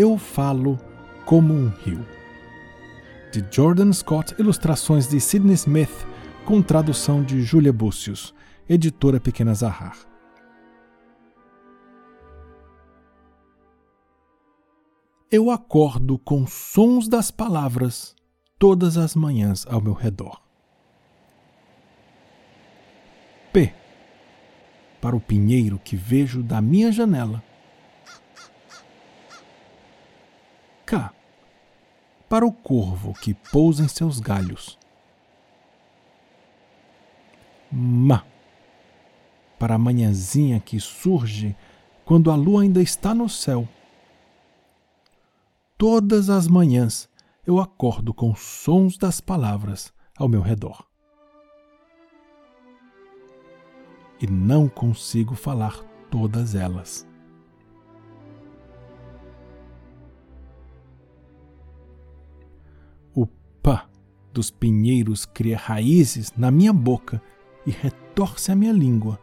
Eu Falo como um Rio. De Jordan Scott, ilustrações de Sidney Smith, com tradução de Julia Búcios, editora Pequena Zahar. Eu acordo com sons das palavras todas as manhãs ao meu redor. P. Para o pinheiro que vejo da minha janela. Para o corvo que pousa em seus galhos. Ma. Para a manhãzinha que surge quando a lua ainda está no céu. Todas as manhãs eu acordo com os sons das palavras ao meu redor. E não consigo falar todas elas. Pá dos pinheiros cria raízes na minha boca e retorce a minha língua.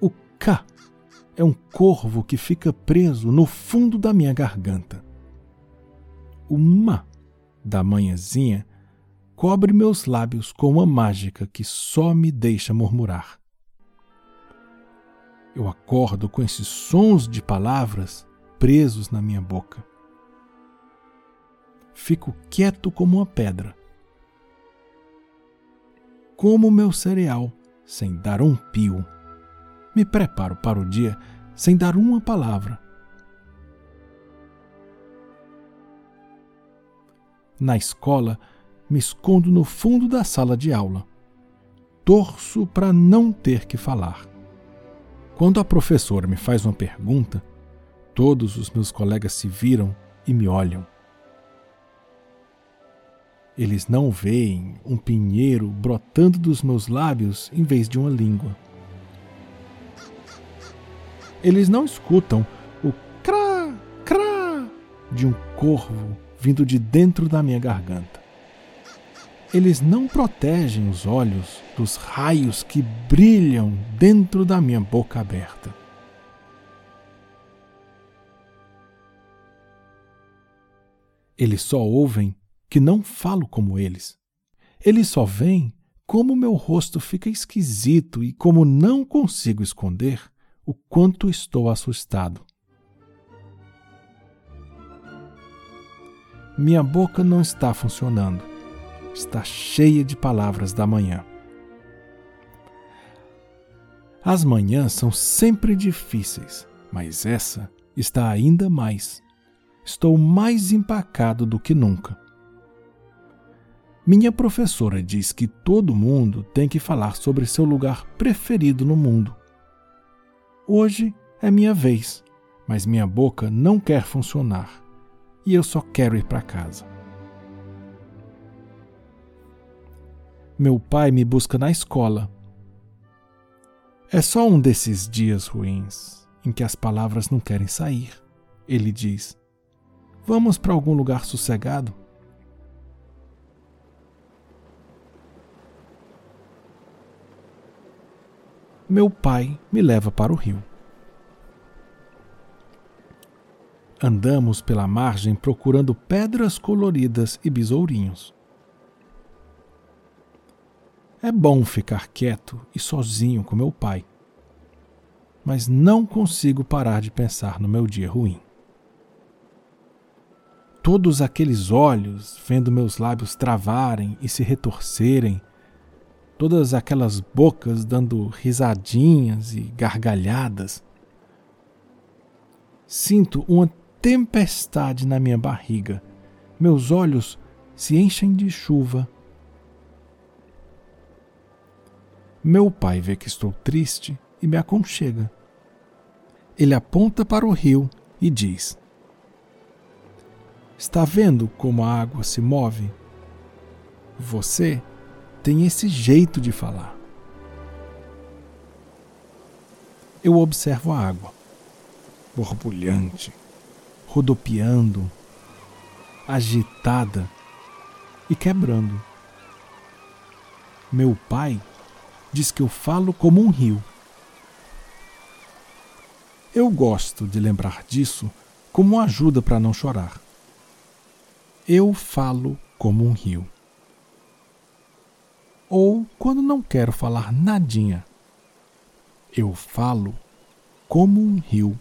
O cá é um corvo que fica preso no fundo da minha garganta. O ma da manhãzinha cobre meus lábios com uma mágica que só me deixa murmurar. Eu acordo com esses sons de palavras presos na minha boca. Fico quieto como uma pedra. Como meu cereal, sem dar um pio. Me preparo para o dia sem dar uma palavra Na escola, me escondo no fundo da sala de aula. Torço para não ter que falar. Quando a professora me faz uma pergunta, todos os meus colegas se viram e me olham. Eles não veem um pinheiro brotando dos meus lábios em vez de uma língua. Eles não escutam o crá, crá de um corvo vindo de dentro da minha garganta. Eles não protegem os olhos dos raios que brilham dentro da minha boca aberta. Eles só ouvem que não falo como eles. Eles só veem como meu rosto fica esquisito e como não consigo esconder o quanto estou assustado. Minha boca não está funcionando. Está cheia de palavras da manhã. As manhãs são sempre difíceis, mas essa está ainda mais. Estou mais empacado do que nunca. Minha professora diz que todo mundo tem que falar sobre seu lugar preferido no mundo. Hoje é minha vez, mas minha boca não quer funcionar e eu só quero ir para casa. Meu pai me busca na escola. É só um desses dias ruins em que as palavras não querem sair. Ele diz: Vamos para algum lugar sossegado? Meu pai me leva para o rio. Andamos pela margem procurando pedras coloridas e besourinhos. É bom ficar quieto e sozinho com meu pai, mas não consigo parar de pensar no meu dia ruim. Todos aqueles olhos vendo meus lábios travarem e se retorcerem, todas aquelas bocas dando risadinhas e gargalhadas. Sinto uma tempestade na minha barriga. Meus olhos se enchem de chuva. Meu pai vê que estou triste e me aconchega. Ele aponta para o rio e diz: Está vendo como a água se move? Você tem esse jeito de falar. Eu observo a água, borbulhante, rodopiando, agitada e quebrando. Meu pai diz que eu falo como um rio. Eu gosto de lembrar disso como ajuda para não chorar. Eu falo como um rio. Ou quando não quero falar nadinha, eu falo como um rio.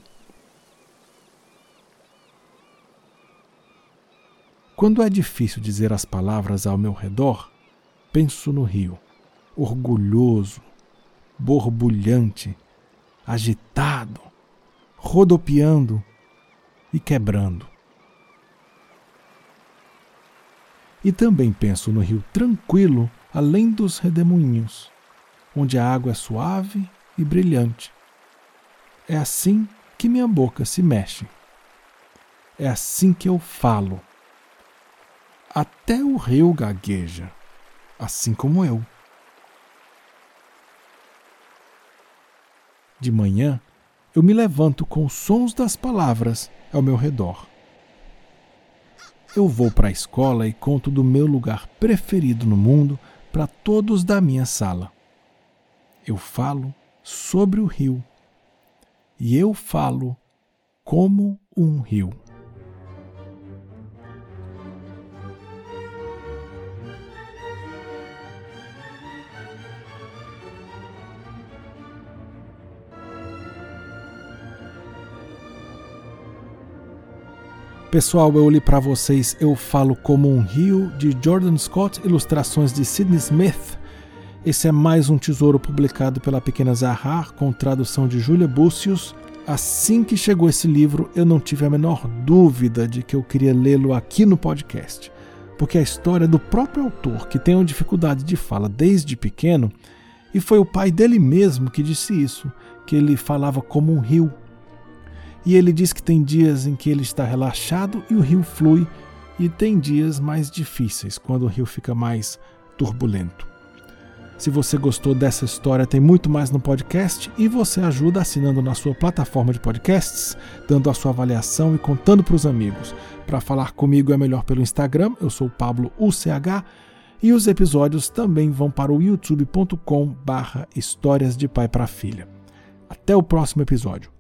Quando é difícil dizer as palavras ao meu redor, penso no rio, orgulhoso, borbulhante, agitado, rodopiando e quebrando. E também penso no rio tranquilo além dos redemoinhos, onde a água é suave e brilhante. É assim que minha boca se mexe. É assim que eu falo. Até o rio gagueja, assim como eu. De manhã, eu me levanto com os sons das palavras ao meu redor. Eu vou para a escola e conto do meu lugar preferido no mundo para todos da minha sala. Eu falo sobre o rio. E eu falo como um rio. Pessoal, eu li para vocês Eu Falo Como um Rio, de Jordan Scott, ilustrações de Sidney Smith. Esse é mais um tesouro publicado pela Pequena Zahar, com tradução de Julia Bucius. Assim que chegou esse livro, eu não tive a menor dúvida de que eu queria lê-lo aqui no podcast, porque a história do próprio autor, que tem uma dificuldade de fala desde pequeno, e foi o pai dele mesmo que disse isso, que ele falava como um rio e ele diz que tem dias em que ele está relaxado e o rio flui, e tem dias mais difíceis, quando o rio fica mais turbulento. Se você gostou dessa história, tem muito mais no podcast e você ajuda assinando na sua plataforma de podcasts, dando a sua avaliação e contando para os amigos. Para falar comigo é melhor pelo Instagram, eu sou Pablo UCH e os episódios também vão para o youtube.com/barra Histórias de Pai para Filha. Até o próximo episódio.